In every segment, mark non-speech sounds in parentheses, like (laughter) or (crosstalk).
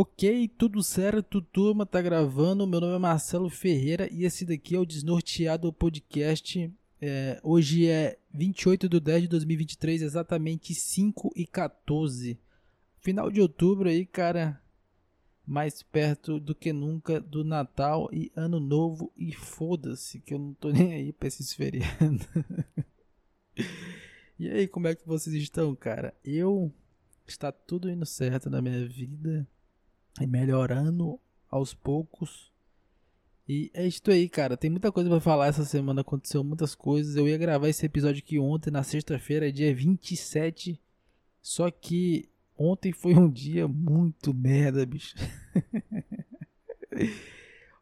Ok, tudo certo, turma, tá gravando. Meu nome é Marcelo Ferreira e esse daqui é o Desnorteado Podcast. É, hoje é 28 de 10 de 2023, exatamente 5 e 14. Final de outubro aí, cara, mais perto do que nunca do Natal e Ano Novo e foda-se que eu não tô nem aí pra esses feriados. (laughs) e aí, como é que vocês estão, cara? Eu está tudo indo certo na minha vida e melhorando aos poucos. E é isso aí, cara. Tem muita coisa para falar essa semana. Aconteceu muitas coisas. Eu ia gravar esse episódio aqui ontem, na sexta-feira, dia 27. Só que ontem foi um dia muito merda, bicho. (laughs)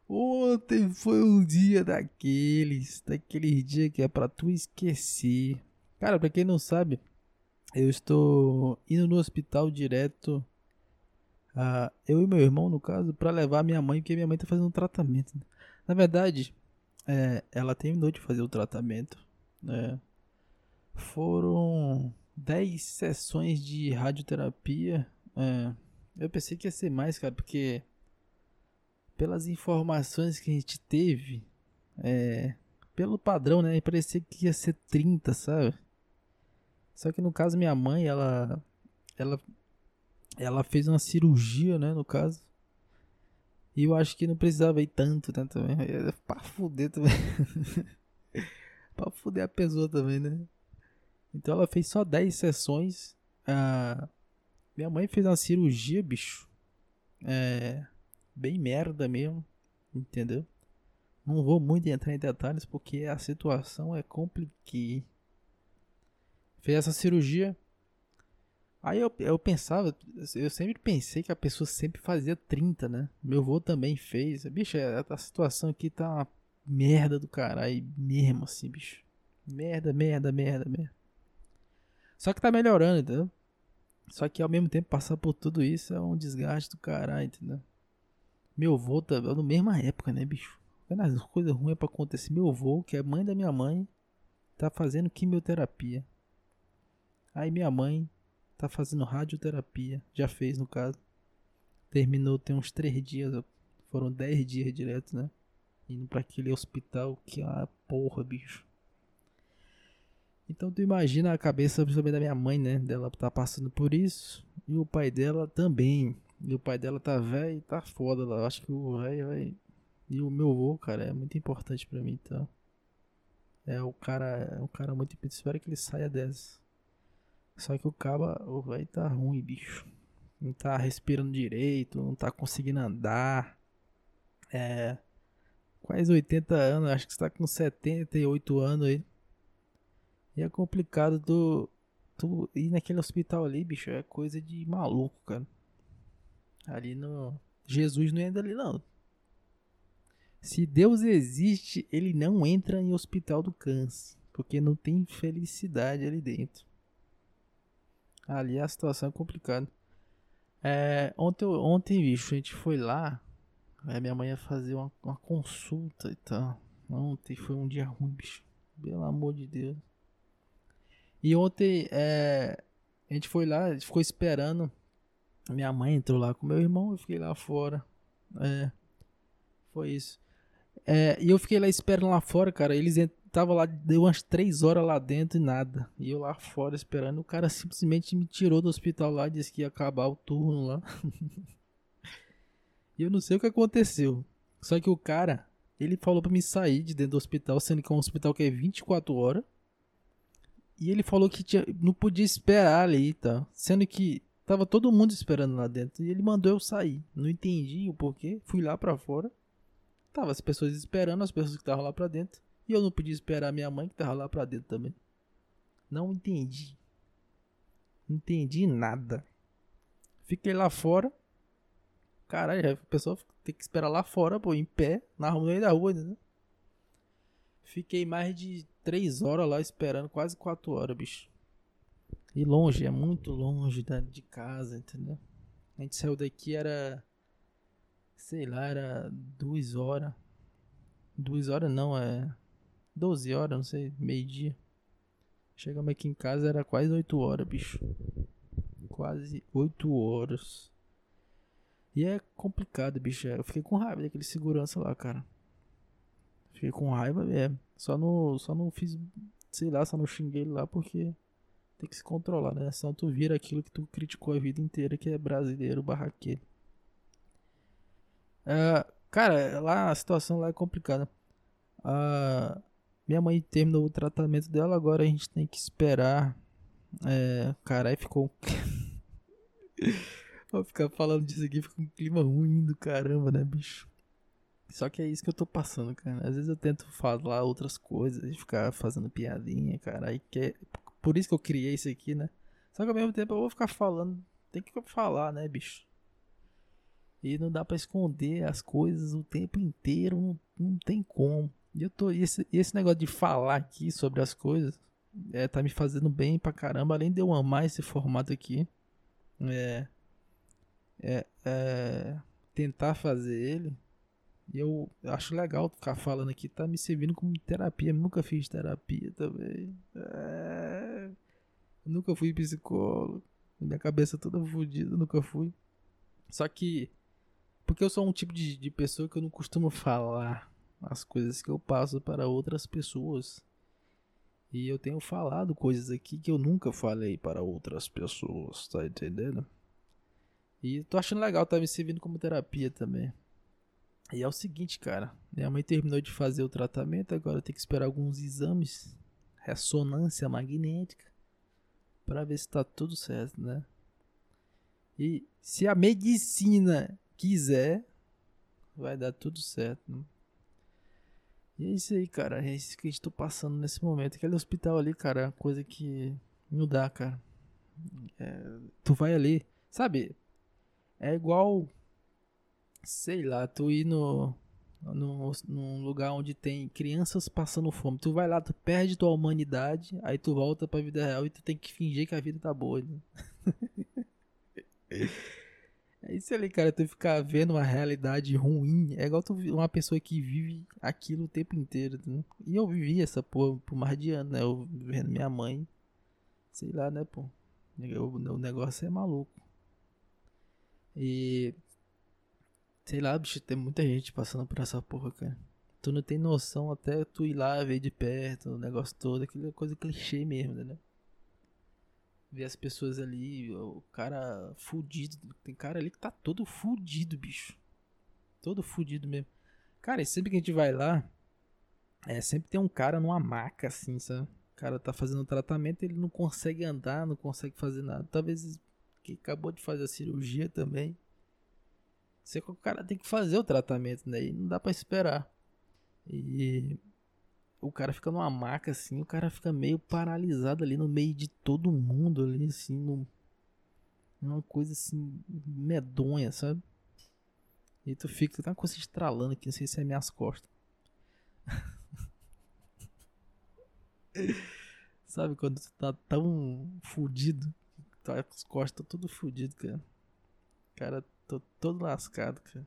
ontem foi um dia daqueles. Daqueles dias que é pra tu esquecer. Cara, pra quem não sabe, eu estou indo no hospital direto. Uh, eu e meu irmão, no caso, para levar minha mãe, porque minha mãe tá fazendo um tratamento. Né? Na verdade, é, ela terminou de fazer o tratamento. Né? Foram 10 sessões de radioterapia. É, eu pensei que ia ser mais, cara, porque pelas informações que a gente teve, é, pelo padrão, né, parecia que ia ser 30, sabe? Só que no caso minha mãe, ela ela ela fez uma cirurgia, né, no caso. E eu acho que não precisava ir tanto, né, também. É pra fuder também. (laughs) pra fuder a pessoa também, né? Então ela fez só 10 sessões. Ah, minha mãe fez uma cirurgia, bicho. É. Bem merda mesmo. Entendeu? Não vou muito entrar em detalhes porque a situação é complicada fez essa cirurgia. Aí eu, eu pensava, eu sempre pensei que a pessoa sempre fazia 30, né? Meu avô também fez. Bicho, é, a situação aqui tá uma merda do caralho mesmo assim, bicho. Merda, merda, merda, merda. Só que tá melhorando, entendeu? Só que ao mesmo tempo passar por tudo isso é um desgaste do caralho, entendeu? Meu avô tá na mesma época, né, bicho? Quando as coisas ruins pra acontecer, meu avô, que é mãe da minha mãe, tá fazendo quimioterapia. Aí minha mãe tá fazendo radioterapia, já fez no caso. Terminou tem uns três dias, foram dez dias direto, né? Indo para aquele hospital que é uma porra, bicho. Então tu imagina a cabeça principalmente da minha mãe, né? Dela tá passando por isso. E o pai dela também. E o pai dela tá velho e tá foda lá. Acho que o velho vai. E o meu avô, cara, é muito importante para mim, então. É o cara. É um cara muito. Espero que ele saia dessa. Só que o caba, o velho tá ruim, bicho. Não tá respirando direito, não tá conseguindo andar. É. Quase 80 anos, acho que você tá com 78 anos aí. E é complicado do. Tu ir naquele hospital ali, bicho, é coisa de maluco, cara. Ali no. Jesus não entra ali, não. Se Deus existe, ele não entra em hospital do câncer. Porque não tem felicidade ali dentro. Ali a situação é complicada. É, ontem, ontem, bicho, a gente foi lá. Aí minha mãe ia fazer uma, uma consulta e tal. Ontem foi um dia ruim, bicho. Pelo amor de Deus. E ontem é, a gente foi lá, a gente ficou esperando. Minha mãe entrou lá com meu irmão, eu fiquei lá fora. É, foi isso. É, e eu fiquei lá esperando lá fora, cara. Eles tava lá, deu umas três horas lá dentro e nada. E eu lá fora esperando. O cara simplesmente me tirou do hospital lá, disse que ia acabar o turno lá. (laughs) e eu não sei o que aconteceu. Só que o cara, ele falou para me sair de dentro do hospital, sendo que é um hospital que é 24 horas. E ele falou que tinha, não podia esperar ali, tá? Sendo que tava todo mundo esperando lá dentro. E ele mandou eu sair. Não entendi o porquê. Fui lá para fora. Tava as pessoas esperando, as pessoas que estavam lá pra dentro. E eu não podia esperar minha mãe que tava lá pra dentro também. Não entendi. Não entendi nada. Fiquei lá fora. Caralho, a pessoa tem que esperar lá fora, pô, em pé, na rua, da rua, né? Fiquei mais de três horas lá esperando, quase quatro horas, bicho. E longe, é muito longe da, de casa, entendeu? A gente saiu daqui, era. Sei lá, era duas horas. Duas horas não, é 12 horas, não sei, meio-dia. Chegamos aqui em casa, era quase 8 horas, bicho. Quase 8 horas. E é complicado, bicho. Eu fiquei com raiva daquele segurança lá, cara. Fiquei com raiva mesmo. Só não, só não fiz, sei lá, só não xinguei ele lá porque tem que se controlar, né? Senão tu vira aquilo que tu criticou a vida inteira, que é brasileiro barraqueiro. Uh, cara, lá a situação lá é complicada. Uh, minha mãe terminou o tratamento dela, agora a gente tem que esperar. É, caralho, ficou. (laughs) Vou ficar falando disso aqui, fica um clima ruim do caramba, né, bicho? Só que é isso que eu tô passando, cara. Às vezes eu tento falar outras coisas e ficar fazendo piadinha, cara. Aí que é... Por isso que eu criei isso aqui, né? Só que ao mesmo tempo eu vou ficar falando. Tem que falar, né, bicho? E não dá para esconder as coisas o tempo inteiro. Não, não tem como. E eu tô. Esse, esse negócio de falar aqui sobre as coisas. É, tá me fazendo bem pra caramba. Além de eu amar esse formato aqui. É. É. é tentar fazer ele e eu acho legal ficar falando aqui, tá me servindo como terapia. Eu nunca fiz terapia também. É... nunca fui psicólogo. Minha cabeça toda fodida, nunca fui. Só que. Porque eu sou um tipo de, de pessoa que eu não costumo falar as coisas que eu passo para outras pessoas. E eu tenho falado coisas aqui que eu nunca falei para outras pessoas, tá entendendo? E tô achando legal, tá me servindo como terapia também. E é o seguinte, cara. Minha mãe terminou de fazer o tratamento, agora tem que esperar alguns exames, ressonância magnética, para ver se tá tudo certo, né? E se a medicina quiser, vai dar tudo certo. Né? E é isso aí, cara. É isso que a gente tá passando nesse momento. Aquele hospital ali, cara, é coisa que não dá, cara. É, tu vai ali, sabe? É igual sei lá, tu ir no, no, num lugar onde tem crianças passando fome. Tu vai lá, tu perde tua humanidade, aí tu volta pra vida real e tu tem que fingir que a vida tá boa. Né? (laughs) é isso ali, cara. Tu ficar vendo uma realidade ruim. É igual tu uma pessoa que vive aquilo o tempo inteiro. Né? E eu vivi essa porra por mais de ano, né? Eu vendo minha mãe. Sei lá, né, pô. O negócio é maluco. E Sei lá, bicho, tem muita gente passando por essa porra, cara. Tu não tem noção até tu ir lá ver de perto o negócio todo, aquela coisa clichê mesmo, né? Ver as pessoas ali, o cara fudido. Tem cara ali que tá todo fudido, bicho. Todo fudido mesmo. Cara, e sempre que a gente vai lá, é, sempre tem um cara numa maca, assim, sabe? O cara tá fazendo tratamento, ele não consegue andar, não consegue fazer nada. Talvez que acabou de fazer a cirurgia também. Sei que o cara tem que fazer o tratamento, né? E não dá para esperar. E o cara fica numa maca assim, o cara fica meio paralisado ali no meio de todo mundo ali, assim, num, uma coisa assim, medonha, sabe? E tu fica com uma coisa estralando aqui, não sei se é minhas costas. (laughs) sabe quando tu tá tão fudido, tuas costas tudo fudido, cara. Cara, Tô todo lascado, cara.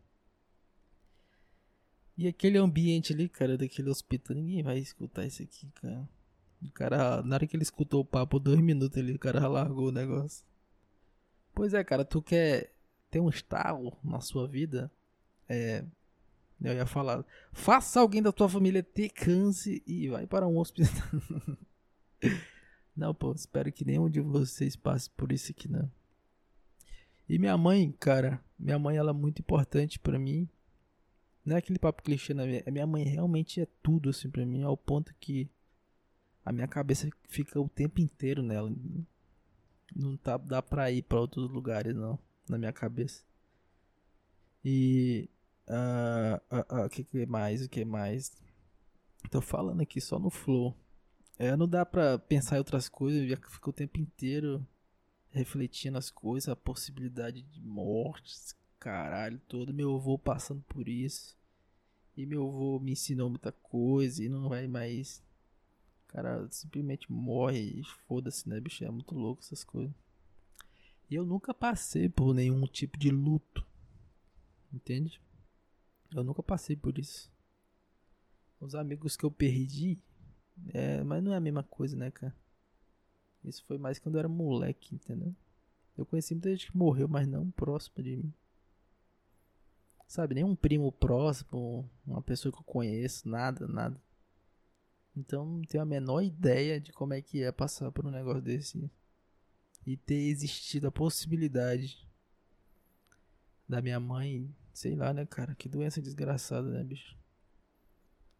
E aquele ambiente ali, cara, daquele hospital, ninguém vai escutar isso aqui, cara. O cara, na hora que ele escutou o papo, dois minutos ali, o cara largou o negócio. Pois é, cara, tu quer ter um estalo na sua vida? É. Eu ia falar. Faça alguém da tua família ter câncer e vai para um (laughs) hospital. não, pô, espero que nenhum de vocês passe por isso aqui, não. E minha mãe, cara, minha mãe ela é muito importante para mim. Não é aquele papo clichê, na minha, minha mãe realmente é tudo assim para mim, ao ponto que a minha cabeça fica o tempo inteiro nela. Não tá, dá pra ir para outros lugares não, na minha cabeça. E uh, uh, uh, o que, que mais? O que mais? Tô falando aqui só no flow. É, não dá pra pensar em outras coisas, já fica o tempo inteiro refletindo as coisas, a possibilidade de mortes, caralho, todo meu avô passando por isso. E meu avô me ensinou muita coisa e não vai mais. Cara simplesmente morre e foda-se, né, bicho? É muito louco essas coisas. E eu nunca passei por nenhum tipo de luto. Entende? Eu nunca passei por isso. Os amigos que eu perdi. É, mas não é a mesma coisa, né, cara? Isso foi mais quando eu era moleque, entendeu? Eu conheci muita gente que morreu, mas não próximo de mim. Sabe, nem um primo próximo, uma pessoa que eu conheço, nada, nada. Então não tenho a menor ideia de como é que é passar por um negócio desse. E ter existido a possibilidade da minha mãe, sei lá, né, cara? Que doença desgraçada, né, bicho?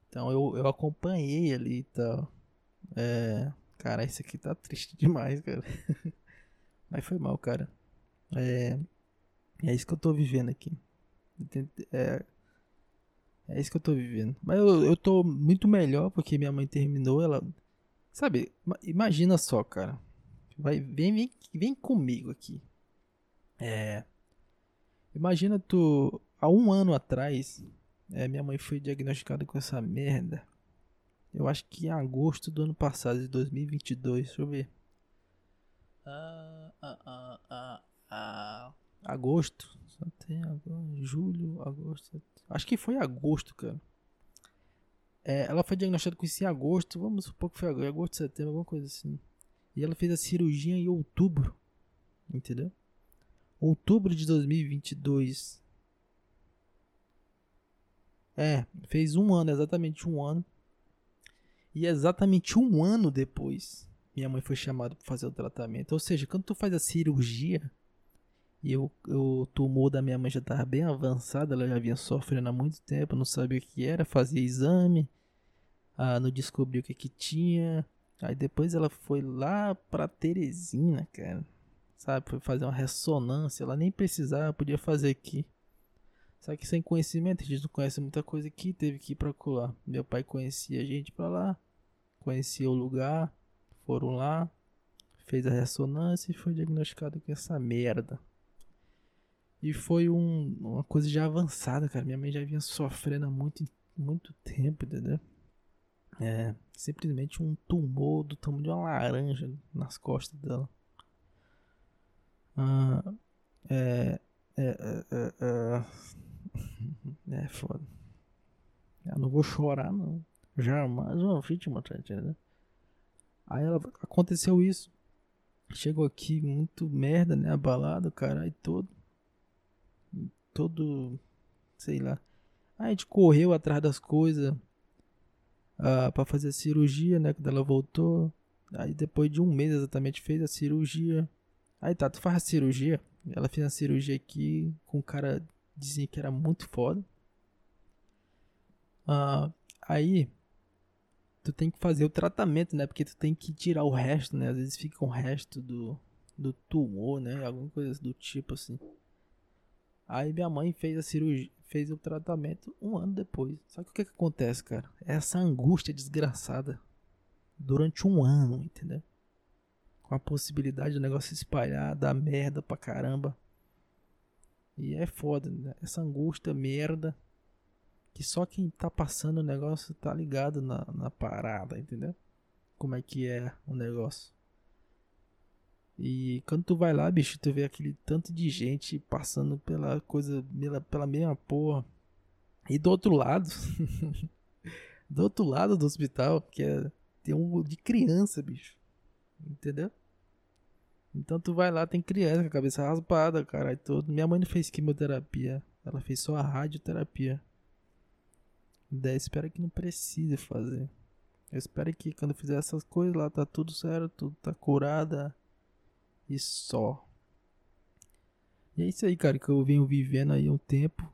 Então eu, eu acompanhei ali e tal. É. Cara, isso aqui tá triste (laughs) demais, cara. (laughs) Mas foi mal, cara. É. É isso que eu tô vivendo aqui. É, é isso que eu tô vivendo. Mas eu, eu tô muito melhor porque minha mãe terminou. Ela. Sabe, imagina só, cara. Vai, vem, vem, vem comigo aqui. É. Imagina tu. Há um ano atrás, é, minha mãe foi diagnosticada com essa merda. Eu acho que em agosto do ano passado, de 2022. Deixa eu ver. Ah, ah, ah, ah, ah. Agosto. Tem agora. Julho, agosto. Acho que foi agosto, cara. É, ela foi diagnosticada com isso em agosto. Vamos supor que foi agosto, setembro, alguma coisa assim. E ela fez a cirurgia em outubro. Entendeu? Outubro de 2022. É, fez um ano, exatamente um ano. E exatamente um ano depois, minha mãe foi chamada para fazer o tratamento. Ou seja, quando tu faz a cirurgia, e eu, o tumor da minha mãe já estava bem avançado, ela já vinha sofrendo há muito tempo, não sabia o que era, fazia exame, ah, não descobriu o que, que tinha. Aí depois ela foi lá pra Teresina, cara. Sabe, foi fazer uma ressonância, ela nem precisava, podia fazer aqui. Só que sem conhecimento, a gente não conhece muita coisa aqui, teve que ir pra colar. Meu pai conhecia a gente pra lá, conhecia o lugar, foram lá, fez a ressonância e foi diagnosticado com essa merda. E foi um, uma coisa já avançada, cara. Minha mãe já vinha sofrendo há muito, muito tempo, entendeu? É, simplesmente um tumor do tamanho de uma laranja nas costas dela. Ah, é, é, é, é, é (laughs) é foda. Eu não vou chorar, não. Jamais uma vítima, tá entendendo? Aí ela, aconteceu isso. Chegou aqui muito merda, né? Abalado, caralho, todo. Todo. Sei lá. Aí a gente correu atrás das coisas. Ah, pra fazer a cirurgia, né? Quando ela voltou. Aí depois de um mês exatamente fez a cirurgia. Aí tá, tu faz a cirurgia. Ela fez a cirurgia aqui com o cara dizia que era muito foda. Uh, aí, tu tem que fazer o tratamento, né? Porque tu tem que tirar o resto, né? Às vezes fica um resto do, do tumor, né? Alguma coisa do tipo assim. Aí minha mãe fez a cirurgia, fez o tratamento um ano depois. Só que o que, que acontece, cara? Essa angústia desgraçada durante um ano, entendeu? Com a possibilidade do negócio se espalhar, dar merda pra caramba. E é foda, né? Essa angústia, merda. Que só quem tá passando o negócio tá ligado na, na parada, entendeu? Como é que é o negócio. E quando tu vai lá, bicho, tu vê aquele tanto de gente passando pela coisa, pela, pela mesma porra. E do outro lado, (laughs) do outro lado do hospital, que é, tem um de criança, bicho. Entendeu? Então tu vai lá, tem criança com a cabeça raspada, caralho, todo. Minha mãe não fez quimioterapia, ela fez só a radioterapia. Daí espero que não precise fazer. Eu espero que quando fizer essas coisas lá tá tudo certo, tudo tá curada e só. E é isso aí, cara, que eu venho vivendo aí um tempo.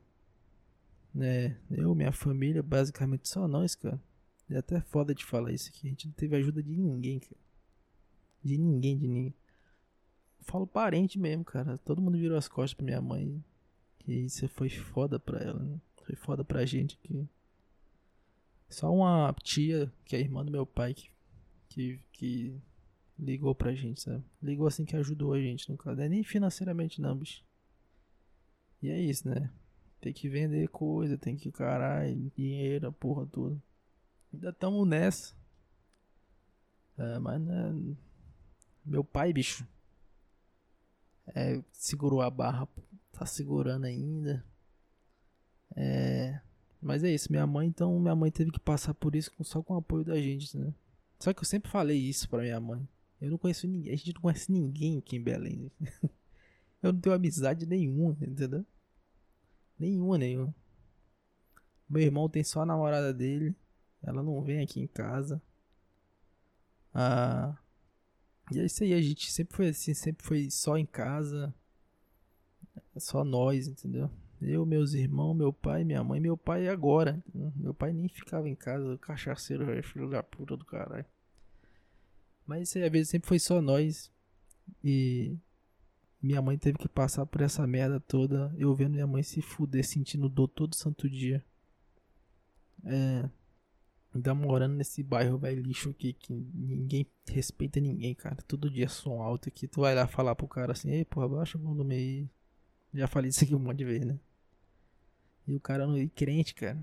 Né? Eu, minha família, basicamente só nós, cara. É até foda de falar isso aqui. A gente não teve ajuda de ninguém, cara. De ninguém, de ninguém falo parente mesmo, cara. Todo mundo virou as costas pra minha mãe. E isso foi foda pra ela, né? Foi foda pra gente que. Só uma tia, que é irmã do meu pai, que, que, que ligou pra gente, sabe? Ligou assim que ajudou a gente, no caso. É nem financeiramente não, bicho. E é isso, né? Tem que vender coisa, tem que, caralho, dinheiro, a porra toda. Ainda tamo nessa. É, mas né? Meu pai, bicho, é, segurou a barra, tá segurando ainda. É, mas é isso, minha mãe, então minha mãe teve que passar por isso só com o apoio da gente, né? Só que eu sempre falei isso pra minha mãe. Eu não conheço ninguém, a gente não conhece ninguém aqui em Belém. (laughs) eu não tenho amizade nenhuma, entendeu? Nenhuma, nenhuma. Meu irmão tem só a namorada dele. Ela não vem aqui em casa. Ah. E é isso aí, a gente sempre foi assim, sempre foi só em casa. Só nós, entendeu? Eu, meus irmãos, meu pai, minha mãe, meu pai agora. Meu pai nem ficava em casa, cachaceiro, filho da puta do caralho. Mas aí, às vezes sempre foi só nós. E minha mãe teve que passar por essa merda toda. Eu vendo minha mãe se fuder, sentindo dor todo santo dia. É. Ainda morando nesse bairro velho lixo aqui que ninguém respeita ninguém, cara. Todo dia som alto aqui. Tu vai lá falar pro cara assim: Ei, porra, baixa o volume aí. Já falei isso aqui um monte de vezes, né? E o cara não é crente, cara.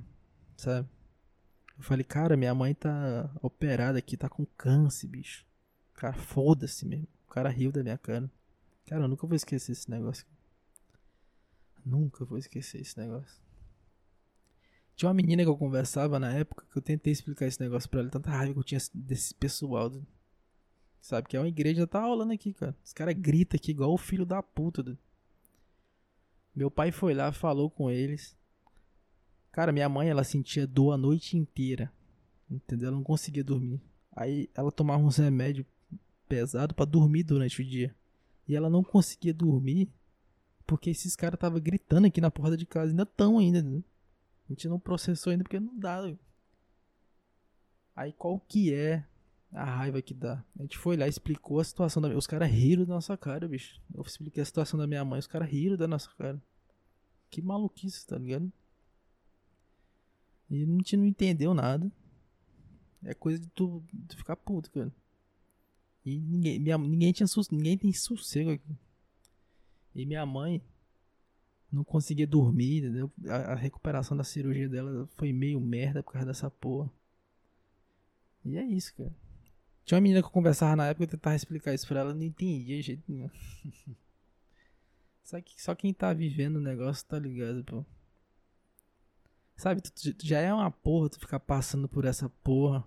Sabe? Eu falei, cara, minha mãe tá operada aqui, tá com câncer, bicho. Cara, foda-se mesmo. O cara riu da minha cara. Cara, eu nunca vou esquecer esse negócio. Nunca vou esquecer esse negócio. Tinha uma menina que eu conversava na época que eu tentei explicar esse negócio pra ela. Tanta raiva que eu tinha desse pessoal. Sabe que é uma igreja, tá rolando aqui, cara. Os caras gritam aqui igual o filho da puta. Meu pai foi lá, falou com eles. Cara, minha mãe, ela sentia dor a noite inteira. Entendeu? Ela não conseguia dormir. Aí ela tomava uns remédios pesados para dormir durante o dia. E ela não conseguia dormir porque esses caras estavam gritando aqui na porta de casa. Ainda tão ainda. Né? A gente não processou ainda porque não dá. Aí qual que é a raiva que dá? A gente foi lá, explicou a situação da Os caras riram da nossa cara, bicho. Eu expliquei a situação da minha mãe, os caras riram da nossa cara. Que maluquice, tá ligado? E a gente não entendeu nada. É coisa de tu, tu ficar puto, cara. E ninguém, minha, ninguém, tinha, ninguém tem sossego aqui. E minha mãe, não conseguia dormir, entendeu? A, a, recuperação da cirurgia dela foi meio merda por causa dessa porra. E é isso, cara. Tinha uma menina que eu conversava na época, eu tentava explicar isso pra ela, não entendia jeito nenhum. (laughs) só, que, só quem tá vivendo o negócio tá ligado, pô. Sabe, tu, tu já é uma porra tu ficar passando por essa porra.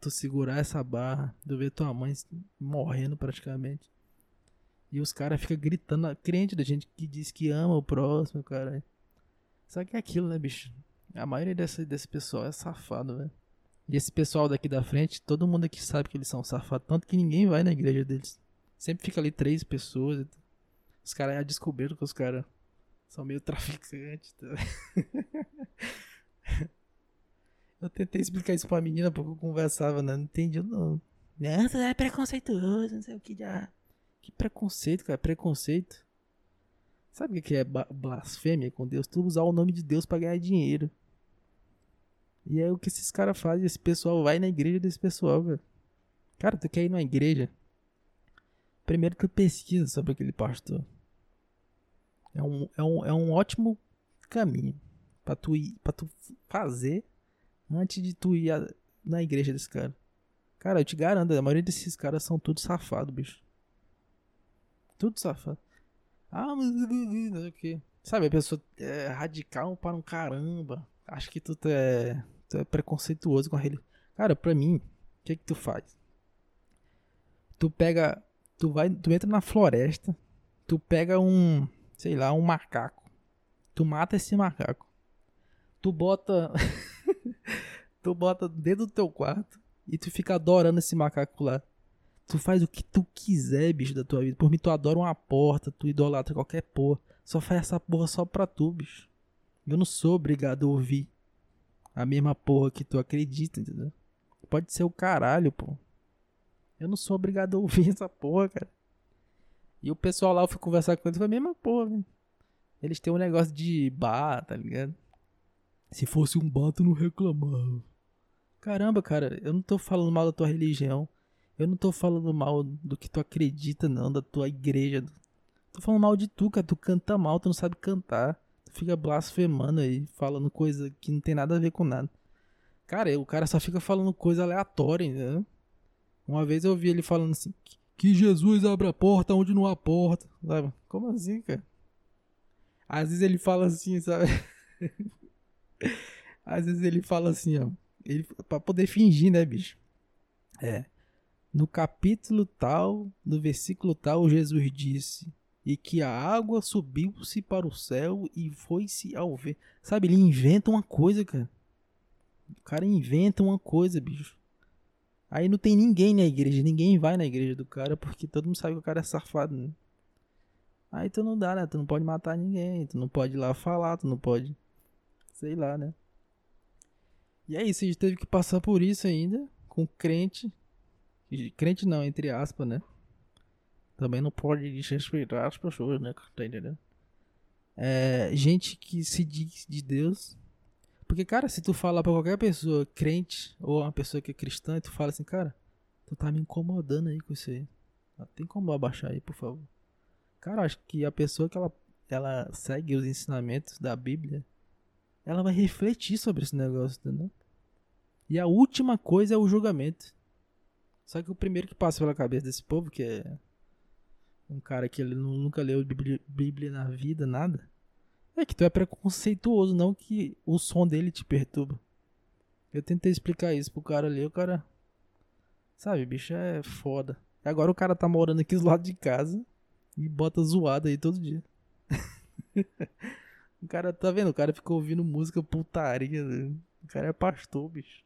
Tu segurar essa barra, tu ver tua mãe morrendo praticamente. E os caras ficam gritando, crente da gente que diz que ama o próximo, cara. Só que é aquilo, né, bicho? A maioria desse, desse pessoal é safado, velho. E esse pessoal daqui da frente, todo mundo aqui sabe que eles são safados, tanto que ninguém vai na igreja deles. Sempre fica ali três pessoas. Os caras já descobriram que os caras são meio (laughs) traficantes. Tá? Eu tentei explicar isso pra menina porque eu conversava, né? Não entendi, não. Nossa, é preconceituoso, não sei o que já. Que preconceito, cara, preconceito. Sabe o que é blasfêmia com Deus? Tu usar o nome de Deus para ganhar dinheiro. E é o que esses caras fazem. Esse pessoal vai na igreja desse pessoal, velho. Cara, tu quer ir numa igreja? Primeiro tu pesquisa sobre aquele pastor. É um, é um, é um ótimo caminho para tu ir, para tu fazer antes de tu ir a, na igreja desse cara. Cara, eu te garanto, a maioria desses caras são tudo safado, bicho. Tudo safado. Ah, mas (laughs) o que. Sabe, a pessoa é radical para um caramba. Acho que tu é, tu é preconceituoso com ele. Cara, pra mim, o que que tu faz? Tu pega. Tu vai. Tu entra na floresta. Tu pega um. Sei lá, um macaco. Tu mata esse macaco. Tu bota. (laughs) tu bota dentro do teu quarto. E tu fica adorando esse macaco lá. Tu faz o que tu quiser, bicho, da tua vida. Por mim, tu adora uma porta, tu idolatra qualquer porra. Só faz essa porra só pra tu, bicho. Eu não sou obrigado a ouvir a mesma porra que tu acredita, entendeu? Pode ser o caralho, pô. Eu não sou obrigado a ouvir (laughs) essa porra, cara. E o pessoal lá, eu fui conversar com eles, foi a mesma porra, velho. Eles têm um negócio de bar, tá ligado? Se fosse um bar, tu não reclamava. Caramba, cara, eu não tô falando mal da tua religião. Eu não tô falando mal do que tu acredita, não, da tua igreja. Tô falando mal de tu, cara. Tu canta mal, tu não sabe cantar. Tu fica blasfemando aí, falando coisa que não tem nada a ver com nada. Cara, o cara só fica falando coisa aleatória, entendeu? Uma vez eu ouvi ele falando assim: Que Jesus abre a porta onde não há porta. Sabe? Como assim, cara? Às vezes ele fala assim, sabe? (laughs) Às vezes ele fala assim, ó. Ele, pra poder fingir, né, bicho? É no capítulo tal, no versículo tal, Jesus disse: e que a água subiu-se para o céu e foi-se ao ver. Sabe, ele inventa uma coisa, cara. O cara inventa uma coisa, bicho. Aí não tem ninguém na igreja, ninguém vai na igreja do cara porque todo mundo sabe que o cara é safado, né? Aí tu não dá, né? Tu não pode matar ninguém, tu não pode ir lá falar, tu não pode. Sei lá, né? E é isso, a gente teve que passar por isso ainda, com crente. Crente não, entre aspas, né? Também não pode desrespeitar as pessoas, né? Tá entendendo? É, gente que se diz de Deus. Porque, cara, se tu falar pra qualquer pessoa crente ou uma pessoa que é cristã, e tu fala assim, cara, tu tá me incomodando aí com isso aí. Tem como abaixar aí, por favor. Cara, acho que a pessoa que ela, ela segue os ensinamentos da Bíblia, ela vai refletir sobre esse negócio, entendeu? E a última coisa é o julgamento. Só que o primeiro que passa pela cabeça desse povo, que é um cara que ele nunca leu Bíblia, na vida, nada, é que tu é preconceituoso, não que o som dele te perturba. Eu tentei explicar isso pro cara ali, o cara. Sabe, bicho é foda. E agora o cara tá morando aqui do lado de casa e bota zoada aí todo dia. (laughs) o cara, tá vendo? O cara ficou ouvindo música putaria. Né? O cara é pastor, bicho.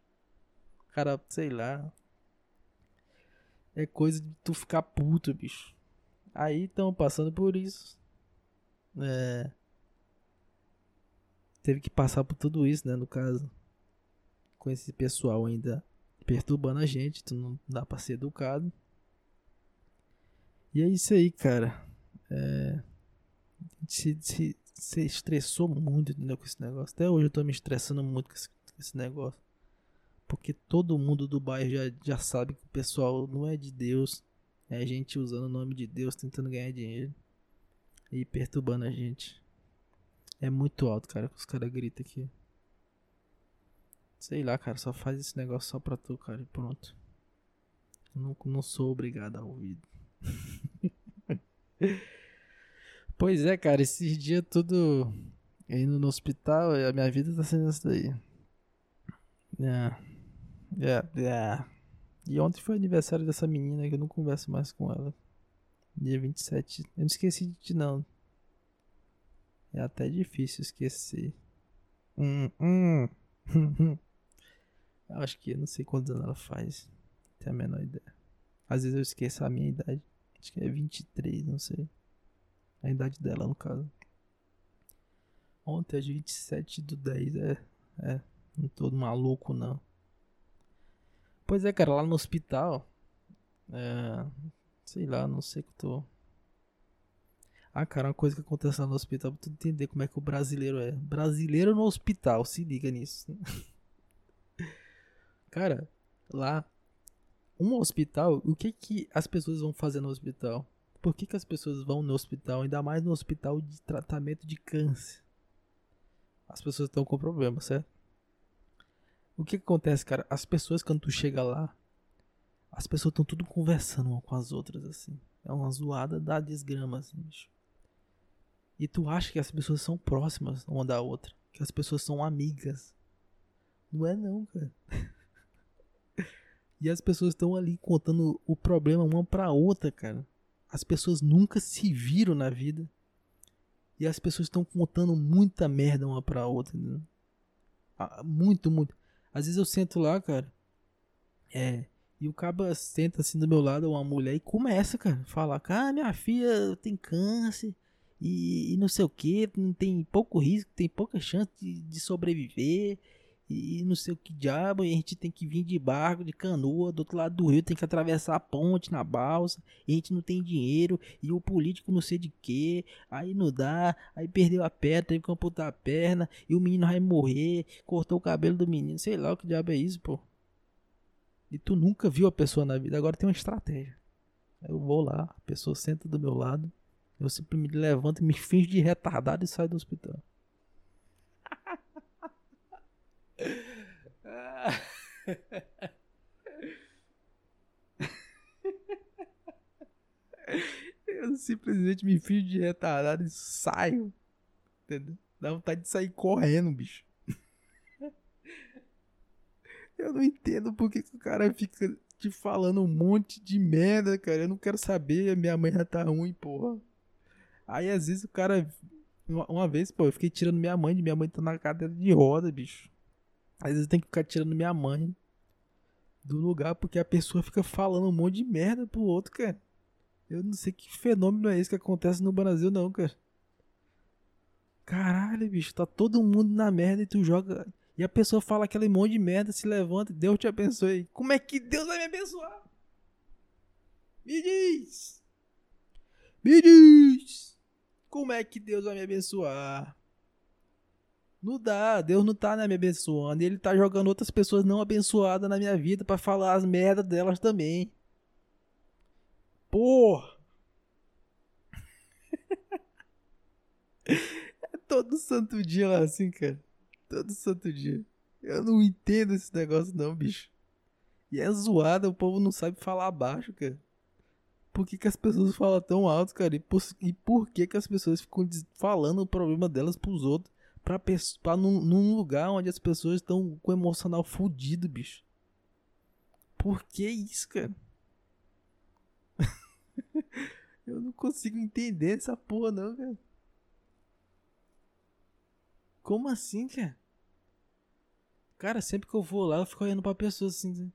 O cara, sei lá. É coisa de tu ficar puto, bicho. Aí estão passando por isso. É. Teve que passar por tudo isso, né? No caso. Com esse pessoal ainda perturbando a gente. Tu não dá pra ser educado. E é isso aí, cara. É. Se, se, se estressou muito entendeu, com esse negócio. Até hoje eu tô me estressando muito com esse, com esse negócio. Porque todo mundo do bairro já, já sabe que o pessoal não é de Deus. É gente usando o nome de Deus, tentando ganhar dinheiro. E perturbando a gente. É muito alto, cara, que os caras gritam aqui. Sei lá, cara, só faz esse negócio só pra tu, cara, e pronto. Não, não sou obrigado a ouvir. (laughs) pois é, cara, esses dias tudo indo no hospital, a minha vida tá sendo essa daí. É. É, é. E ontem foi aniversário dessa menina que eu não converso mais com ela. Dia 27. Eu não esqueci de ti, não. É até difícil esquecer. Hum, hum. (laughs) eu acho que eu não sei quantos anos ela faz. Tenho a menor ideia. Às vezes eu esqueço a minha idade. Acho que é 23, não sei. A idade dela, no caso. Ontem é 27 do 10, é. É. Não tô maluco, não. Pois é, cara, lá no hospital. É, sei lá, não sei que tô. Ah, cara, uma coisa que acontece lá no hospital pra tu entender como é que o brasileiro é. Brasileiro no hospital, se liga nisso. (laughs) cara, lá, um hospital, o que que as pessoas vão fazer no hospital? Por que que as pessoas vão no hospital, ainda mais no hospital de tratamento de câncer? As pessoas estão com problema, certo? O que, que acontece, cara? As pessoas, quando tu chega lá, as pessoas estão tudo conversando uma com as outras, assim. É uma zoada da desgrama, assim, bicho. E tu acha que as pessoas são próximas uma da outra. Que as pessoas são amigas. Não é não, cara. (laughs) e as pessoas estão ali contando o problema uma pra outra, cara. As pessoas nunca se viram na vida. E as pessoas estão contando muita merda uma pra outra. Né? Muito, muito. Às vezes eu sento lá, cara. É. E o caba senta assim do meu lado, uma mulher, e começa, cara, falar: Ah, minha filha tem câncer. E, e não sei o que, tem pouco risco, tem pouca chance de, de sobreviver e não sei o que diabo, e a gente tem que vir de barco, de canoa, do outro lado do rio, tem que atravessar a ponte na balsa, e a gente não tem dinheiro, e o político não sei de que, aí não dá, aí perdeu a perna, teve que amputar a perna, e o menino vai morrer, cortou o cabelo do menino, sei lá o que diabo é isso, pô. E tu nunca viu a pessoa na vida, agora tem uma estratégia. Eu vou lá, a pessoa senta do meu lado, eu simplesmente levanto e me finge de retardado e saio do hospital. Eu simplesmente me fiz de retardado e saio. Entendeu? Dá vontade de sair correndo, bicho. Eu não entendo porque que o cara fica te falando um monte de merda, cara. Eu não quero saber, minha mãe já tá ruim, porra. Aí às vezes o cara. Uma, uma vez, pô, eu fiquei tirando minha mãe, minha mãe tá na cadeira de roda, bicho. Às vezes tenho que ficar tirando minha mãe do lugar porque a pessoa fica falando um monte de merda pro outro, cara. Eu não sei que fenômeno é esse que acontece no Brasil, não, cara. Caralho, bicho, tá todo mundo na merda e tu joga. E a pessoa fala aquele monte de merda, se levanta, Deus te abençoe. Como é que Deus vai me abençoar? Me diz! Me diz! Como é que Deus vai me abençoar? Não dá, Deus não tá né, me abençoando. Ele tá jogando outras pessoas não abençoadas na minha vida para falar as merdas delas também. Porra! (laughs) é todo santo dia lá assim, cara. Todo santo dia. Eu não entendo esse negócio não, bicho. E é zoada, o povo não sabe falar baixo, cara. Por que, que as pessoas falam tão alto, cara? E por, e por que, que as pessoas ficam falando o problema delas pros outros? Pra, pra num, num lugar onde as pessoas estão com o emocional fudido, bicho. Por que isso, cara? (laughs) eu não consigo entender essa porra, não, cara. Como assim, cara? Cara, sempre que eu vou lá, eu fico olhando pra pessoa assim.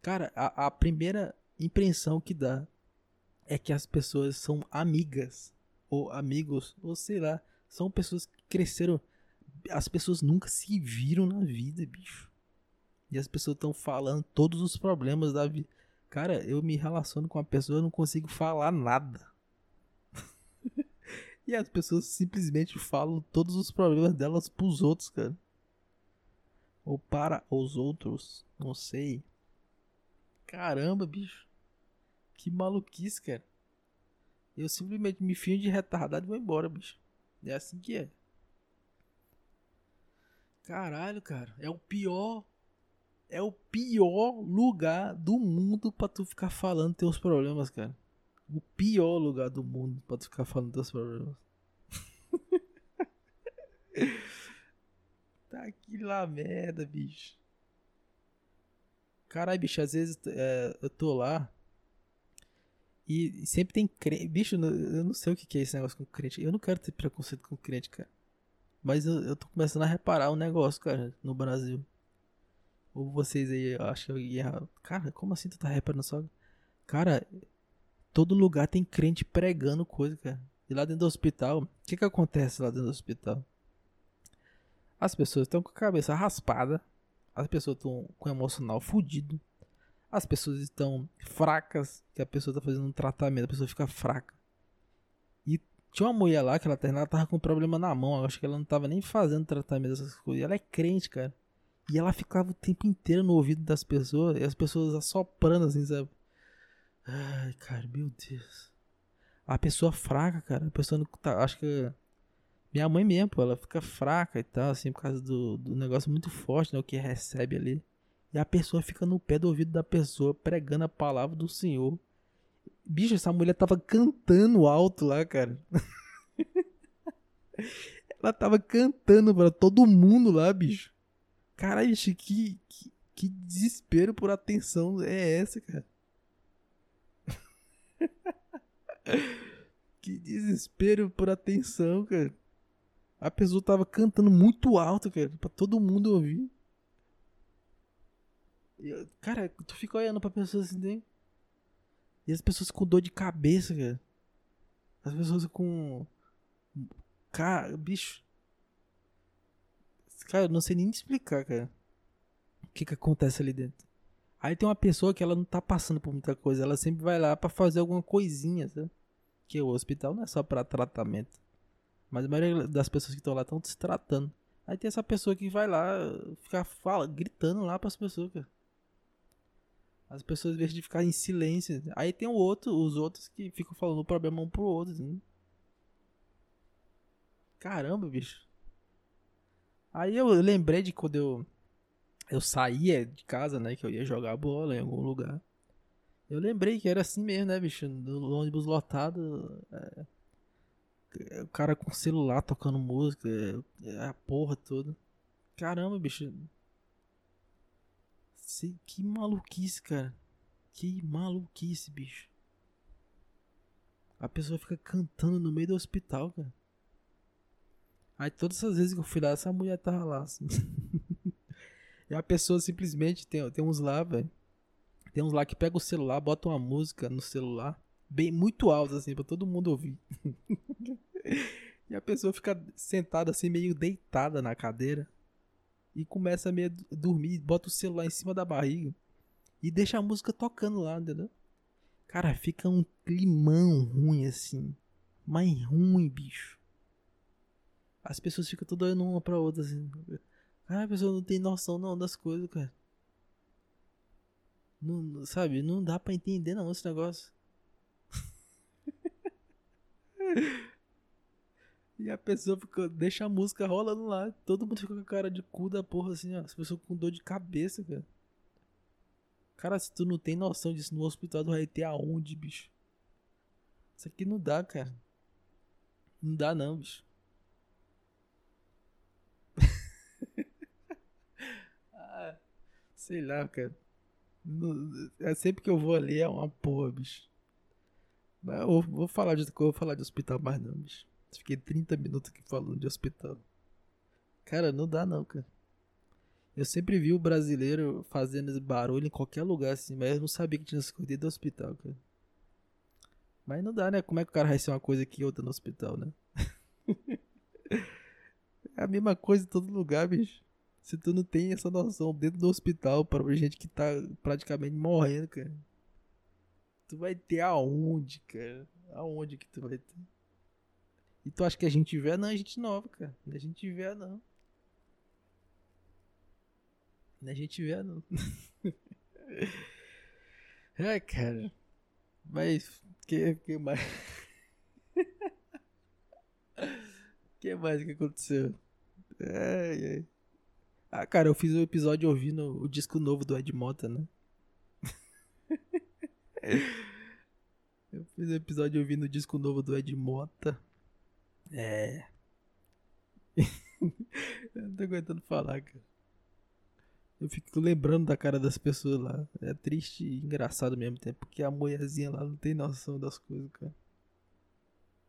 Cara, a, a primeira impressão que dá é que as pessoas são amigas, ou amigos, ou sei lá. São pessoas cresceram. As pessoas nunca se viram na vida, bicho. E as pessoas estão falando todos os problemas da vida. Cara, eu me relaciono com uma pessoa e não consigo falar nada. (laughs) e as pessoas simplesmente falam todos os problemas delas pros outros, cara. Ou para os outros. Não sei. Caramba, bicho. Que maluquice, cara. Eu simplesmente me fio de retardado e vou embora, bicho. É assim que é. Caralho, cara. É o pior. É o pior lugar do mundo pra tu ficar falando teus problemas, cara. O pior lugar do mundo pra tu ficar falando teus problemas. (laughs) tá aqui lá merda, bicho. Caralho, bicho, às vezes é, eu tô lá e sempre tem crente. Bicho, eu não sei o que é esse negócio com crente. Eu não quero ter preconceito com crente, cara. Mas eu, eu tô começando a reparar um negócio, cara, no Brasil. Ou vocês aí, acho que ia. Cara, como assim tu tá reparando só? Cara, todo lugar tem crente pregando coisa, cara. E lá dentro do hospital, o que que acontece lá dentro do hospital? As pessoas estão com a cabeça raspada. As pessoas estão com o emocional fudido as pessoas estão fracas, que a pessoa está fazendo um tratamento, a pessoa fica fraca. Tinha uma mulher lá que ela, ela tava com um problema na mão, eu acho que ela não tava nem fazendo tratamento dessas coisas. Ela é crente, cara. E ela ficava o tempo inteiro no ouvido das pessoas, e as pessoas assoprando assim, sabe? Ai, cara, meu Deus. A pessoa fraca, cara, a pessoa não tá, acho que minha mãe mesmo, pô, ela fica fraca e tal, assim, por causa do, do negócio muito forte, né, o que recebe ali. E a pessoa fica no pé do ouvido da pessoa, pregando a palavra do Senhor. Bicho, essa mulher tava cantando alto lá, cara. (laughs) Ela tava cantando pra todo mundo lá, bicho. Caralho, que, que, que desespero por atenção é essa, cara? (laughs) que desespero por atenção, cara. A pessoa tava cantando muito alto, cara, pra todo mundo ouvir. Eu, cara, tu fica olhando pra pessoas assim, né? E as pessoas com dor de cabeça, cara. As pessoas com. Cara, bicho. Cara, eu não sei nem explicar, cara. O que que acontece ali dentro. Aí tem uma pessoa que ela não tá passando por muita coisa. Ela sempre vai lá para fazer alguma coisinha, sabe? Que o hospital não é só para tratamento. Mas a maioria das pessoas que estão lá estão se tratando. Aí tem essa pessoa que vai lá, ficar fala, gritando lá pras pessoas, cara. As pessoas, em de ficar em silêncio. Aí tem o outro, os outros que ficam falando o problema um pro outro. Assim. Caramba, bicho. Aí eu lembrei de quando eu, eu saía de casa, né? Que eu ia jogar bola em algum lugar. Eu lembrei que era assim mesmo, né, bicho? No ônibus lotado. É, o cara com celular tocando música. É, a porra toda. Caramba, bicho. Sei, que maluquice, cara. Que maluquice, bicho. A pessoa fica cantando no meio do hospital, cara. Aí todas as vezes que eu fui lá, essa mulher tava lá, assim. (laughs) e a pessoa simplesmente tem, tem uns lá, velho. Tem uns lá que pega o celular, bota uma música no celular, bem muito alta, assim, pra todo mundo ouvir. (laughs) e a pessoa fica sentada assim, meio deitada na cadeira. E começa a meio dormir, bota o celular em cima da barriga. E deixa a música tocando lá, entendeu? Cara, fica um climão ruim assim. Mas ruim, bicho. As pessoas ficam todas olhando uma pra outra assim. Cara, a pessoa não tem noção não das coisas, cara. Não, sabe, não dá pra entender não esse negócio. (laughs) e a pessoa fica, deixa a música rolando lá. Todo mundo fica com a cara de cu da porra assim, ó. As pessoas com dor de cabeça, cara. Cara, se tu não tem noção disso no hospital, tu vai ter aonde, bicho? Isso aqui não dá, cara. Não dá não, bicho. (laughs) ah, sei lá, cara. é sempre que eu vou ali é uma porra, bicho. Mas eu vou falar de vou falar de hospital mais não, bicho. Fiquei 30 minutos aqui falando de hospital. Cara, não dá não, cara. Eu sempre vi o brasileiro fazendo esse barulho em qualquer lugar, assim, mas eu não sabia que tinha escondido do hospital, cara. Mas não dá, né? Como é que o cara vai ser uma coisa aqui e outra no hospital, né? (laughs) é a mesma coisa em todo lugar, bicho. Se tu não tem essa noção dentro do hospital para gente que tá praticamente morrendo, cara. Tu vai ter aonde, cara? Aonde que tu vai ter? E tu acha que a gente vê? Não, a gente nova, cara. É a gente vê, não. A gente vê, não. (laughs) Ai, cara. Mas, que, que mais? (laughs) que mais que aconteceu? Ai, ai. Ah, cara, eu fiz um episódio ouvindo o disco novo do Ed Mota, né? (laughs) eu fiz um episódio ouvindo o disco novo do Ed Mota. É. (laughs) eu não tô aguentando falar, cara. Eu fico lembrando da cara das pessoas lá. É triste e engraçado ao mesmo tempo. Porque a mulherzinha lá não tem noção das coisas, cara.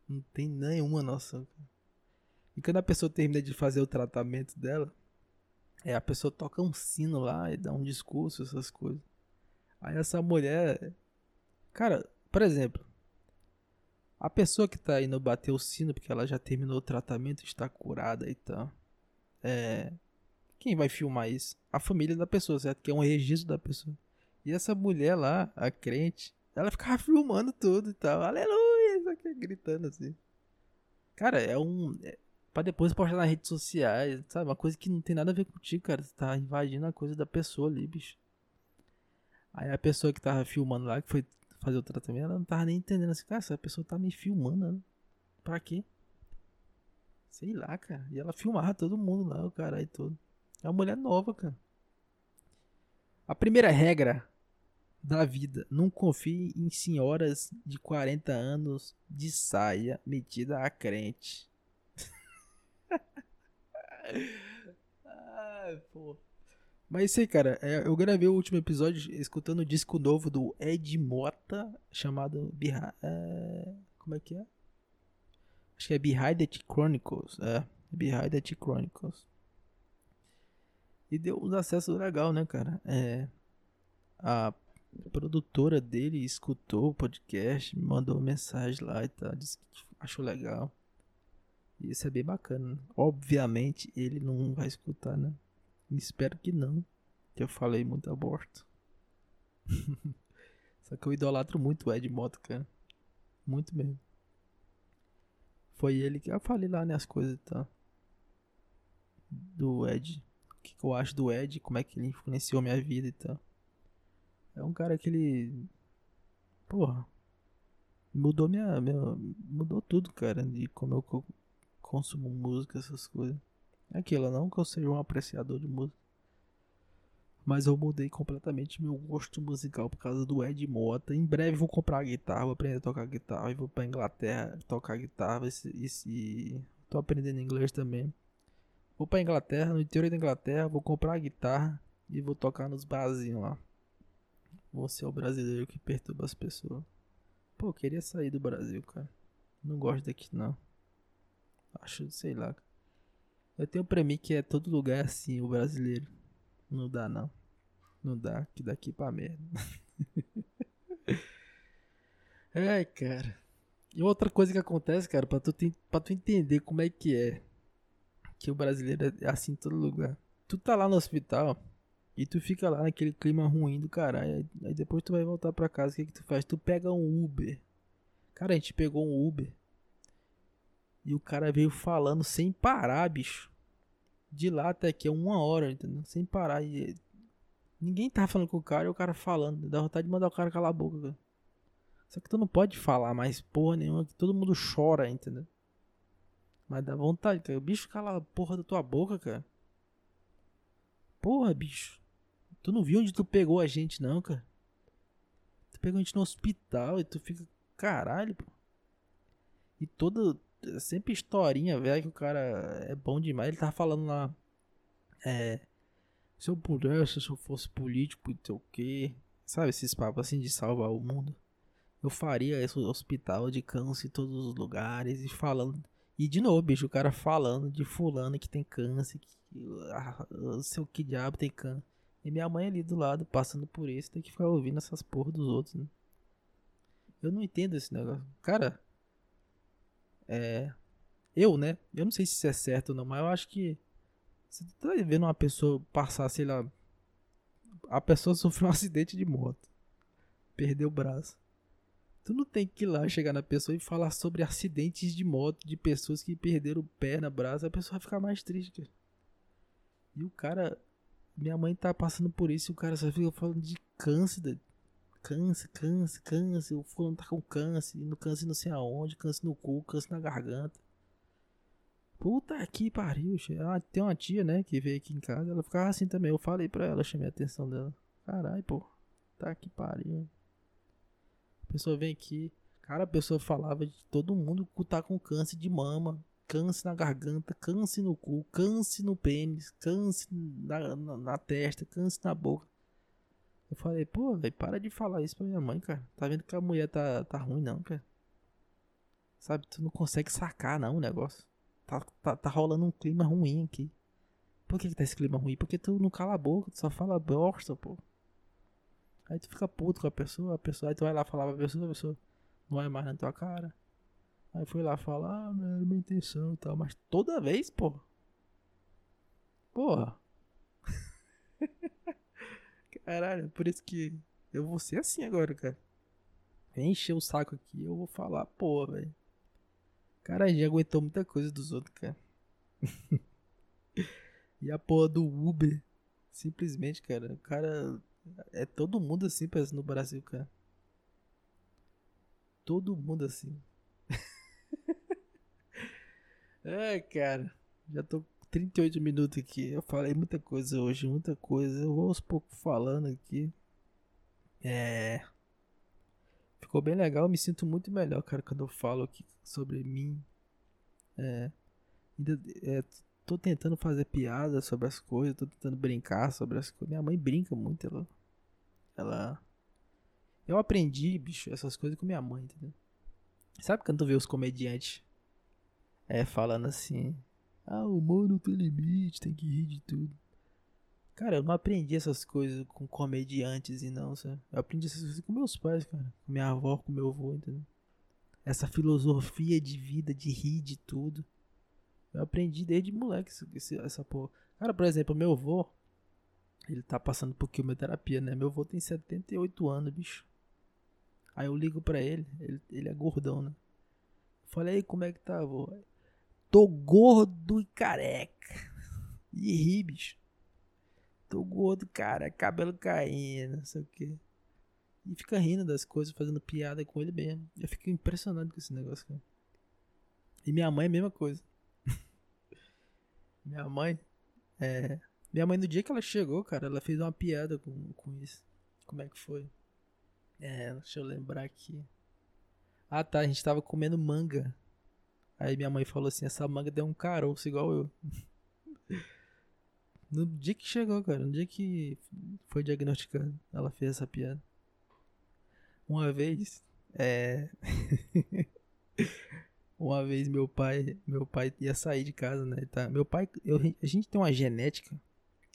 Não tem nenhuma noção, cara. E quando a pessoa termina de fazer o tratamento dela, é, a pessoa toca um sino lá e dá um discurso, essas coisas. Aí essa mulher. Cara, por exemplo, a pessoa que tá indo bater o sino porque ela já terminou o tratamento, está curada e tal. É. Quem vai filmar isso? A família da pessoa, certo? Que é um registro da pessoa. E essa mulher lá, a crente, ela ficava (laughs) filmando tudo e tal. Aleluia! Gritando assim. Cara, é um. É, pra depois postar nas redes sociais, sabe? Uma coisa que não tem nada a ver contigo, cara. Você tá invadindo a coisa da pessoa ali, bicho. Aí a pessoa que tava filmando lá, que foi fazer o tratamento, ela não tava nem entendendo assim, cara, essa pessoa tá me filmando, né? Pra quê? Sei lá, cara. E ela filmava todo mundo lá, o caralho todo. É uma mulher nova, cara. A primeira regra da vida: não confie em senhoras de 40 anos de saia metida a crente. (laughs) Ai, pô. Mas aí, cara. É, eu gravei o último episódio escutando o disco novo do Ed Mota chamado Behind. É, como é que é? Acho que é Behind the Chronicles. É, Behind the Chronicles. E deu uns acessos legal, né, cara? É, a produtora dele escutou o podcast, mandou mensagem lá e tal, disse que achou legal. Isso é bem bacana. Obviamente ele não vai escutar, né? Espero que não. Que eu falei muito aborto. (laughs) Só que eu idolatro muito o Ed Moto, cara. Muito mesmo. Foi ele que eu falei lá, né, as coisas e tal. Do Ed que, que eu acho do Ed, como é que ele influenciou minha vida e tal. É um cara que ele. Porra. Mudou minha. minha mudou tudo, cara. De como eu consumo música, essas coisas. É aquilo, não que eu seja um apreciador de música. Mas eu mudei completamente meu gosto musical por causa do Ed Mota. Em breve vou comprar guitarra, vou aprender a tocar guitarra e vou pra Inglaterra tocar guitarra. E, e, tô aprendendo inglês também. Vou pra Inglaterra, no interior da Inglaterra, vou comprar guitarra e vou tocar nos barzinhos lá. Vou ser o brasileiro que perturba as pessoas. Pô, eu queria sair do Brasil, cara. Não gosto daqui, não. Acho, sei lá. Eu tenho pra mim que é todo lugar assim, o brasileiro. Não dá, não. Não dá, que daqui pra merda. (laughs) Ai, cara. E outra coisa que acontece, cara, pra tu, pra tu entender como é que é. Que o brasileiro é assim em todo lugar. Tu tá lá no hospital e tu fica lá naquele clima ruim do caralho. Aí depois tu vai voltar pra casa, o que, que tu faz? Tu pega um Uber. Cara, a gente pegou um Uber. E o cara veio falando sem parar, bicho. De lá até aqui é uma hora, entendeu? Sem parar. E ninguém tá falando com o cara e o cara falando. Dá vontade de mandar o cara calar a boca, cara. Só que tu não pode falar mais porra nenhuma, que todo mundo chora, entendeu? Mas dá vontade, cara. O bicho cala a porra da tua boca, cara. Porra, bicho. Tu não viu onde tu pegou a gente, não, cara? Tu pegou a gente no hospital e tu fica. Caralho, pô. E toda. Sempre historinha, velho, que o cara é bom demais. Ele tava falando lá. É. Se eu pudesse, se eu fosse político e sei o quê. Sabe esses papos assim de salvar o mundo? eu faria esse hospital de câncer em todos os lugares e falando. E de novo, bicho, o cara falando de fulano que tem câncer, que ah, seu que diabo tem câncer. E minha mãe ali do lado, passando por isso, tem que ficar ouvindo essas porra dos outros, né? Eu não entendo esse negócio. Cara, é. Eu, né? Eu não sei se isso é certo ou não, mas eu acho que. Você tá vendo uma pessoa passar, sei lá. A pessoa (laughs) sofreu um acidente de moto. Perdeu o braço. Tu não tem que ir lá chegar na pessoa e falar sobre acidentes de moto de pessoas que perderam o pé na brasa, a pessoa vai ficar mais triste, cara. E o cara. Minha mãe tá passando por isso e o cara só fica falando de câncer. Câncer, câncer, câncer. O fulano tá com câncer. No câncer não sei aonde, câncer no cu, câncer na garganta. Puta que pariu. Ah, tem uma tia, né, que veio aqui em casa. Ela ficava assim também. Eu falei pra ela, chamei a atenção dela. Caralho, pô. Tá que pariu pessoa vem aqui. Cara, a pessoa falava de todo mundo tá com câncer de mama, câncer na garganta, câncer no cu, câncer no pênis, câncer na, na, na testa, câncer na boca. Eu falei, pô, velho, para de falar isso pra minha mãe, cara. Tá vendo que a mulher tá, tá ruim, não, cara. Sabe, tu não consegue sacar, não, o negócio. Tá, tá, tá rolando um clima ruim aqui. Por que, que tá esse clima ruim? Porque tu não cala a boca, tu só fala bosta, pô. Aí tu fica puto com a pessoa, a pessoa, aí tu vai lá falar pra pessoa, a pessoa não vai mais na tua cara. Aí foi lá falar, ah, não era minha intenção e tal, mas toda vez, pô. Porra. (laughs) Caralho, por isso que eu vou ser assim agora, cara. Encher o saco aqui, eu vou falar, pô, velho. Cara, já aguentou muita coisa dos outros, cara. (laughs) e a porra do Uber. Simplesmente, cara, o cara é todo mundo assim, parece, no Brasil, cara. Todo mundo assim. (laughs) é, cara. Já tô 38 minutos aqui. Eu falei muita coisa hoje, muita coisa. Eu vou aos poucos falando aqui. É. Ficou bem legal. Eu me sinto muito melhor, cara, quando eu falo aqui sobre mim. É. Ainda, é, tô tentando fazer piada sobre as coisas, tô tentando brincar sobre as coisas. Minha mãe brinca muito, ela. Ela. Eu aprendi, bicho, essas coisas com minha mãe, entendeu? Sabe quando tu vê os comediantes é, falando assim: Ah, o humor não tem limite, tem que rir de tudo. Cara, eu não aprendi essas coisas com comediantes e não, sabe? Eu aprendi essas coisas com meus pais, cara. Com minha avó, com meu avô, entendeu? Essa filosofia de vida, de rir de tudo. Eu aprendi desde moleque esse, essa porra. Cara, por exemplo, meu avô, ele tá passando por quimioterapia, né? Meu avô tem 78 anos, bicho. Aí eu ligo pra ele, ele, ele é gordão, né? Falei, como é que tá, avô? Tô gordo e careca. E bicho. Tô gordo, cara, cabelo caindo, não sei o que. E fica rindo das coisas, fazendo piada com ele mesmo. Eu fico impressionado com esse negócio, cara. E minha mãe, a mesma coisa. (laughs) Minha mãe, é. Minha mãe, no dia que ela chegou, cara, ela fez uma piada com, com isso. Como é que foi? É, deixa eu lembrar aqui. Ah, tá, a gente tava comendo manga. Aí minha mãe falou assim: essa manga deu um caroço igual eu. no dia que chegou, cara, no dia que foi diagnosticado, ela fez essa piada. Uma vez, É. (laughs) uma vez meu pai, meu pai ia sair de casa, né? Tá, meu pai, eu, a gente tem uma genética.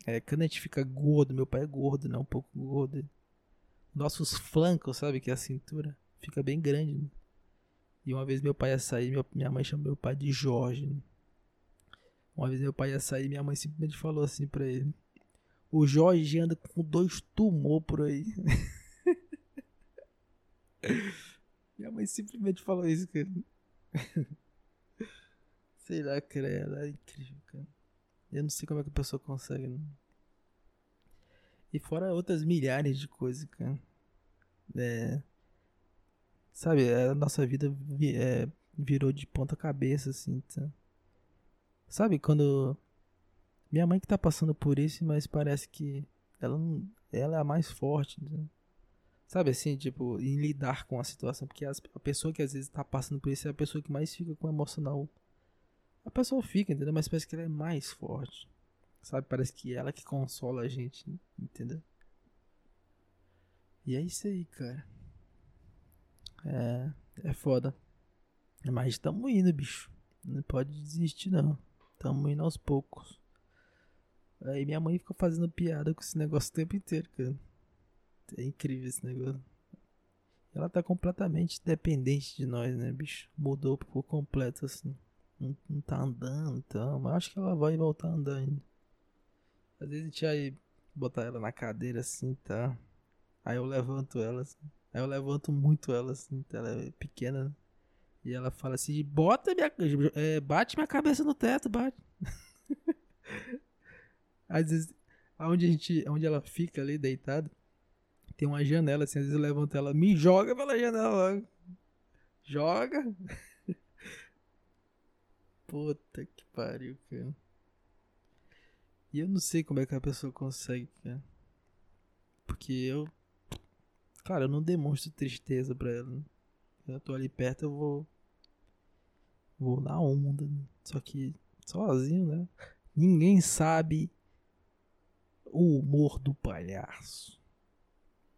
É, quando a gente fica gordo, meu pai é gordo, né? Um pouco gordo. Nossos flancos, sabe? Que é a cintura, fica bem grande. Né? E uma vez meu pai ia sair, minha mãe chamou meu pai de Jorge. Né? Uma vez meu pai ia sair, minha mãe simplesmente falou assim pra ele: O Jorge anda com dois tumor por aí. (laughs) minha mãe simplesmente falou isso, cara. (laughs) Sei lá, cara, ela é incrível, cara. Eu não sei como é que a pessoa consegue. Não. E fora outras milhares de coisas, cara. É. Sabe, a nossa vida é, virou de ponta cabeça, assim. Tá? Sabe, quando. Minha mãe que tá passando por isso, mas parece que ela, não, ela é a mais forte. Né? Sabe assim, tipo, em lidar com a situação. Porque as, a pessoa que às vezes tá passando por isso é a pessoa que mais fica com o emocional. A pessoa fica, entendeu? Mas parece que ela é mais forte. Sabe? Parece que é ela que consola a gente, entendeu? E é isso aí, cara. É. É foda. Mas tamo indo, bicho. Não pode desistir, não. Tamo indo aos poucos. Aí minha mãe fica fazendo piada com esse negócio o tempo inteiro, cara. É incrível esse negócio. Ela tá completamente dependente de nós, né, bicho? Mudou por completo, assim. Não, não tá andando, então. Mas acho que ela vai voltar a andar ainda. Às vezes a gente vai botar ela na cadeira assim, tá? Aí eu levanto ela, assim. Aí eu levanto muito ela, assim, ela é pequena, né? E ela fala assim, bota minha. É, bate minha cabeça no teto, bate. (laughs) Às vezes, onde a gente. Onde ela fica ali deitada, tem uma janela, assim, às vezes eu levanto ela, me joga pela janela. Joga. (laughs) Puta que pariu, cara. E eu não sei como é que a pessoa consegue, cara. Porque eu. Cara, eu não demonstro tristeza pra ela. Né? Eu tô ali perto, eu vou. Vou na onda. Né? Só que sozinho, né? Ninguém sabe o humor do palhaço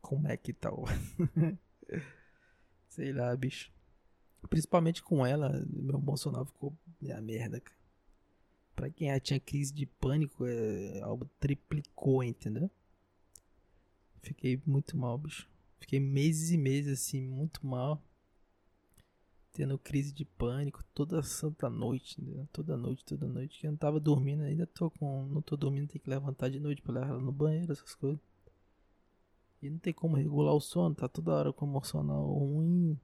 como é que tá o. (laughs) Sei lá, bicho. Principalmente com ela, meu emocional ficou a merda, cara. Pra quem já tinha crise de pânico, é, algo triplicou, entendeu? Fiquei muito mal, bicho. Fiquei meses e meses assim, muito mal. Tendo crise de pânico toda santa noite, entendeu? Toda noite, toda noite. Que eu não tava dormindo, ainda tô com. Não tô dormindo, tem que levantar de noite pra levar ela no banheiro, essas coisas. E não tem como regular o sono, tá toda hora com emocional ruim.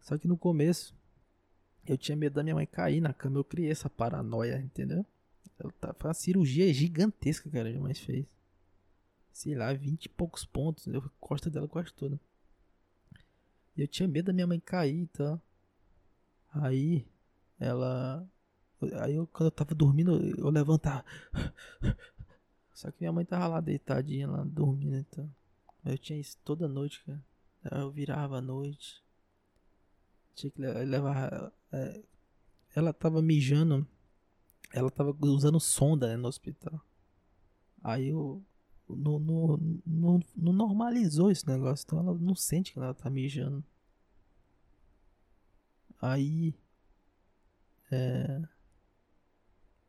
Só que no começo, eu tinha medo da minha mãe cair na cama, eu criei essa paranoia, entendeu? Ela tá, foi uma cirurgia gigantesca que a mãe fez. Sei lá, vinte e poucos pontos, eu costa dela quase toda. E eu tinha medo da minha mãe cair tal. Aí, ela. Aí eu, quando eu tava dormindo, eu levantava. (laughs) Só que minha mãe tava lá deitadinha, lá dormindo e tal. Eu tinha isso toda noite, cara. Eu virava à noite. Tinha que levar. É, ela tava mijando. Ela tava usando sonda né, no hospital. Aí eu. Não, normalizou esse negócio. Então ela não sente que ela tá mijando. Aí. É.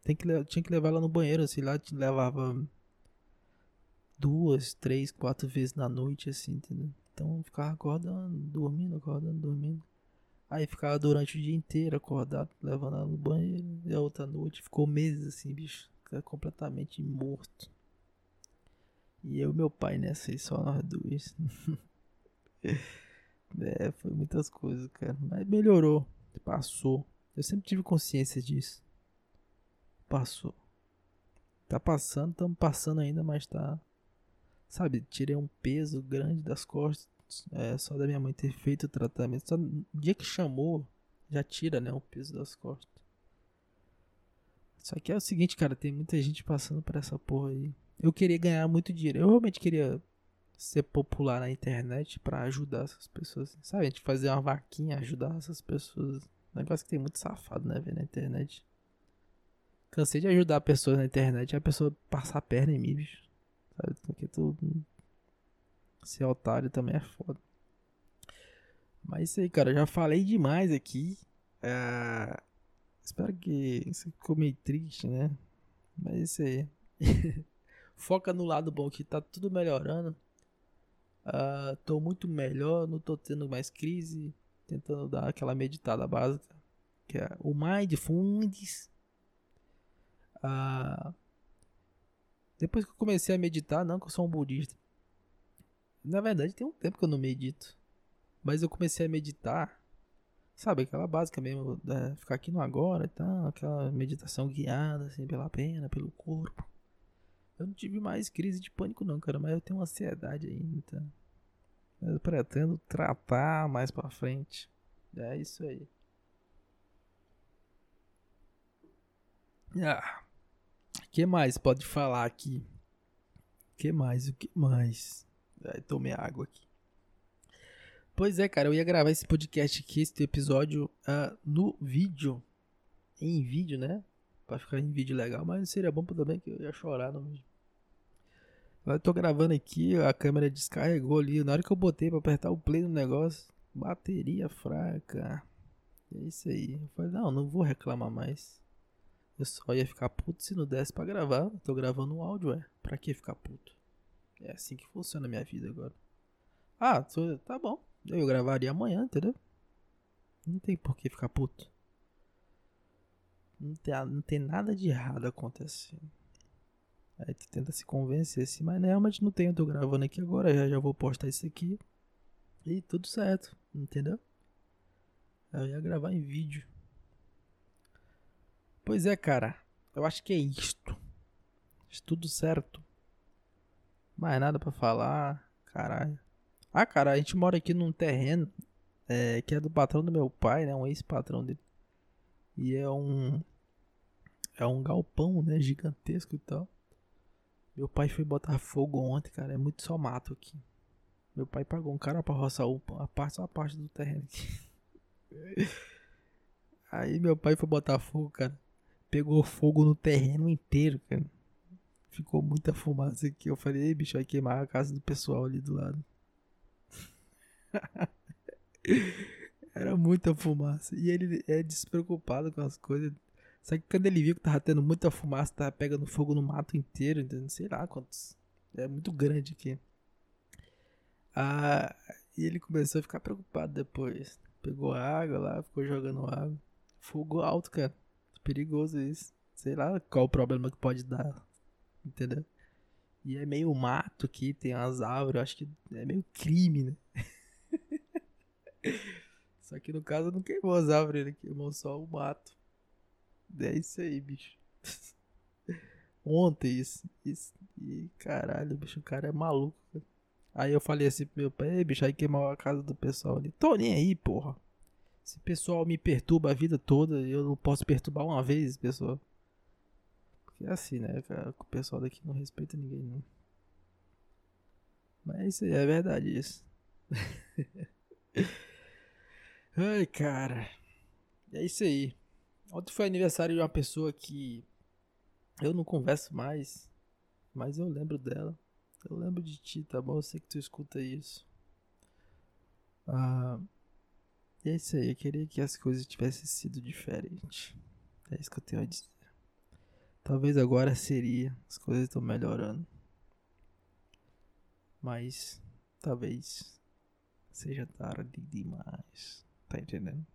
Tem que, tinha que levar ela no banheiro, assim, lá levava duas, três, quatro vezes na noite, assim, entendeu? Então ficava acordando, dormindo, acordando, dormindo. Aí ficava durante o dia inteiro acordado, levando ela no banheiro. E a outra noite ficou meses assim, bicho. Completamente morto. E eu e meu pai nessa aí, só nós dois. (laughs) é, foi muitas coisas, cara. Mas melhorou. Passou. Eu sempre tive consciência disso. Passou. Tá passando, estamos passando ainda, mas tá Sabe, tirei um peso grande das costas. É, só da minha mãe ter feito o tratamento. Só no dia que chamou, já tira, né, o peso das costas. Só que é o seguinte, cara, tem muita gente passando por essa porra aí. Eu queria ganhar muito dinheiro. Eu realmente queria ser popular na internet para ajudar essas pessoas. Sabe, a gente fazer uma vaquinha, ajudar essas pessoas. Negócio que tem muito safado, né, velho, na internet. Cansei de ajudar pessoas na internet e a pessoa passar a perna em mim, bicho. Sabe? Porque tu. Ser otário também é foda. Mas isso aí, cara, já falei demais aqui. Uh, espero que você ficou meio triste, né? Mas isso aí. (laughs) Foca no lado bom que tá tudo melhorando. Uh, tô muito melhor, não tô tendo mais crise. Tentando dar aquela meditada básica. Que é o Mindfulness. Uh, depois que eu comecei a meditar, não que eu sou um budista. Na verdade, tem um tempo que eu não medito. Mas eu comecei a meditar. Sabe, aquela básica mesmo, né? ficar aqui no agora e tal, aquela meditação guiada, assim, pela pena, pelo corpo. Eu não tive mais crise de pânico não, cara, mas eu tenho ansiedade ainda. Tá? Eu pretendo tratar mais pra frente. É isso aí. Ah, que mais pode falar aqui? Que mais? O que mais? Ai, tomei água aqui. Pois é, cara, eu ia gravar esse podcast aqui, esse episódio, uh, no vídeo. Em vídeo, né? Pra ficar em vídeo legal, mas seria bom também que eu ia chorar no vídeo. Eu tô gravando aqui, a câmera descarregou ali. Na hora que eu botei pra apertar o play no negócio, bateria fraca. É isso aí. Eu falei, não, não vou reclamar mais. Eu só ia ficar puto se não desse pra gravar. Eu tô gravando um áudio, é. Pra que ficar puto? É assim que funciona a minha vida agora. Ah, tá bom. Eu gravaria amanhã, entendeu? Não tem por que ficar puto. Não tem, não tem nada de errado acontecendo. Aí tu tenta se convencer assim, mas realmente não tem. Eu tô gravando aqui agora, já, já vou postar isso aqui. E tudo certo, entendeu? Eu ia gravar em vídeo. Pois é, cara. Eu acho que é isto. Tudo certo. Mais nada para falar. Caralho. Ah, cara, a gente mora aqui num terreno é, que é do patrão do meu pai, né? Um ex-patrão dele. E é um. É um galpão, né? Gigantesco e tal. Meu pai foi botar fogo ontem, cara. É muito só mato aqui. Meu pai pagou um cara pra roçar a parte, só a parte do terreno aqui. (laughs) Aí meu pai foi botar fogo, cara. Pegou fogo no terreno inteiro, cara. Ficou muita fumaça aqui. Eu falei, ei, bicho, vai queimar a casa do pessoal ali do lado. (laughs) Era muita fumaça. E ele é despreocupado com as coisas. Só que quando ele viu que tava tendo muita fumaça, tava pegando fogo no mato inteiro, entendeu? sei lá quantos. É muito grande aqui. Ah, e ele começou a ficar preocupado depois. Pegou água lá, ficou jogando água. Fogo alto, cara. Perigoso isso. Sei lá qual o problema que pode dar. Entendeu? E é meio mato aqui, tem umas árvores, acho que é meio crime, né? (laughs) Só que no caso não queimou as árvores, ele queimou só o mato. É isso aí, bicho. (laughs) Ontem isso, isso. E caralho, bicho, o cara é maluco. Aí eu falei assim pro meu pai, bicho, aí queimou a casa do pessoal ali. Tô nem aí, porra. Esse pessoal me perturba a vida toda, eu não posso perturbar uma vez, pessoal. Porque é assim, né, cara? O pessoal daqui não respeita ninguém, não. Mas isso aí é verdade, isso. (laughs) Ai, cara. É isso aí. Ontem foi aniversário de uma pessoa que eu não converso mais, mas eu lembro dela. Eu lembro de ti, tá bom? Eu sei que tu escuta isso. Ah, e é isso aí. Eu queria que as coisas tivessem sido diferentes. É isso que eu tenho a dizer. Talvez agora seria. As coisas estão melhorando. Mas talvez seja tarde demais. Tá entendendo?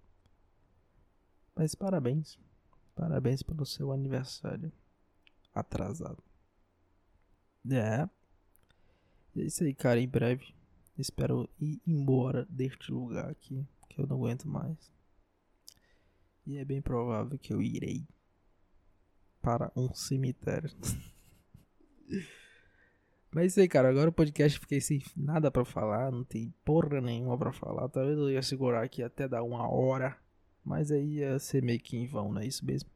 Mas parabéns. Parabéns pelo seu aniversário atrasado. É. É isso aí, cara. Em breve. Espero ir embora deste lugar aqui. Que eu não aguento mais. E é bem provável que eu irei para um cemitério. (laughs) Mas é isso aí, cara. Agora o podcast fiquei sem nada para falar. Não tem porra nenhuma para falar. Talvez eu ia segurar aqui até dar uma hora. Mas aí ia ser meio que em vão, não é isso mesmo?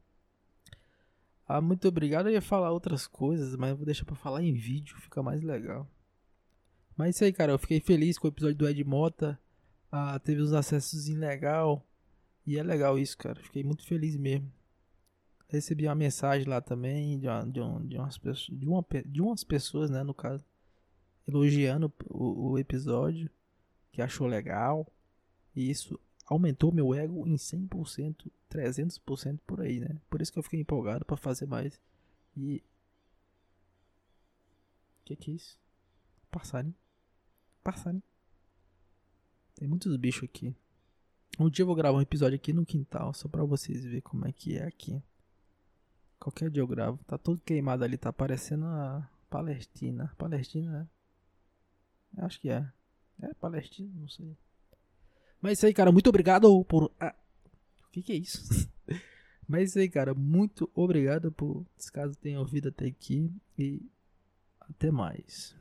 Ah, muito obrigado. Eu ia falar outras coisas, mas eu vou deixar pra falar em vídeo. Fica mais legal. Mas é isso aí, cara. Eu fiquei feliz com o episódio do Ed Mota. Ah, teve uns acessos legal. E é legal isso, cara. Fiquei muito feliz mesmo recebi uma mensagem lá também de, uma, de, um, de, umas, pessoas, de, uma, de umas pessoas, né, no caso, elogiando o, o episódio, que achou legal. E isso aumentou meu ego em 100%, 300% por aí, né? Por isso que eu fiquei empolgado para fazer mais. E. Que que é isso? Passarinho? Passarinho. Tem muitos bichos aqui. Um dia eu vou gravar um episódio aqui no quintal, só pra vocês verem como é que é aqui. Qualquer dia eu gravo. Tá todo queimado ali, tá parecendo a Palestina. Palestina, né? Acho que é. É Palestina, não sei. Mas é isso aí, cara. Muito obrigado por. Ah, o que, que é isso? (laughs) Mas é isso aí, cara. Muito obrigado por. Caso tenha ouvido até aqui. E até mais.